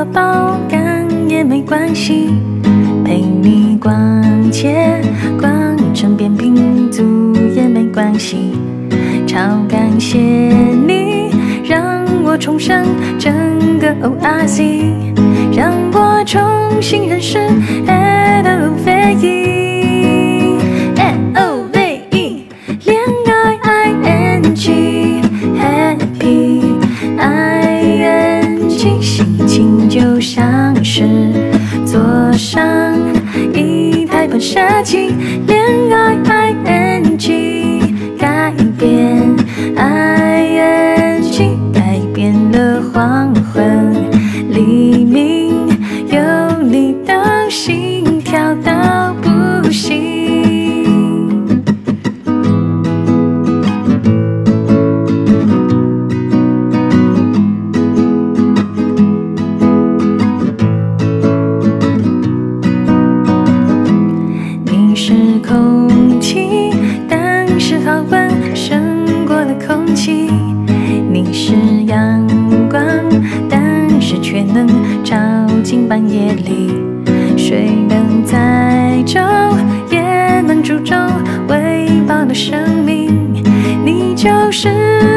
到爆肝也没关系，陪你逛街逛成扁平足也没关系。超感谢你让我重生整个 ORZ，让我重新认识 L O V E L O V E 恋爱 I N G Happy I N G 心情是坐上一台喷射机，恋爱 I N G 改变 I N G 改变了黄昏黎明，照进半夜里，水能载舟，也能煮粥，喂饱了生命。你就是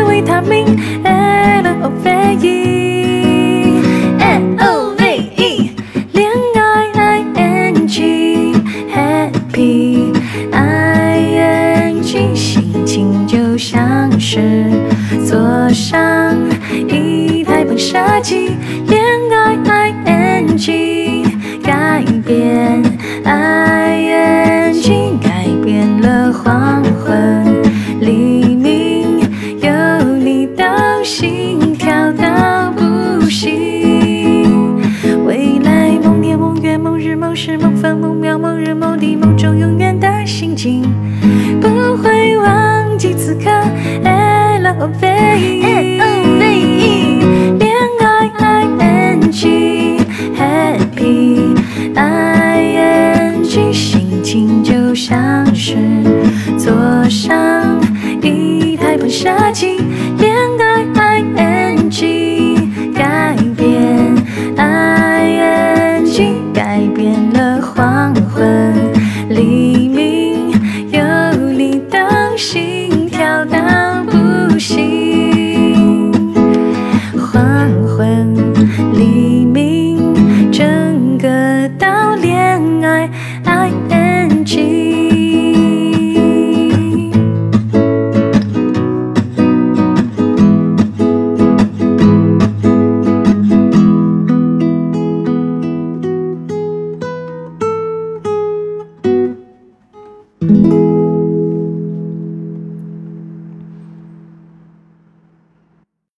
维他命，L O V E，L O V E，恋爱 I N G，Happy I N G，心情就像是坐上一台喷射机。变，爱已经改变了黄昏。就像是坐上一台喷射机。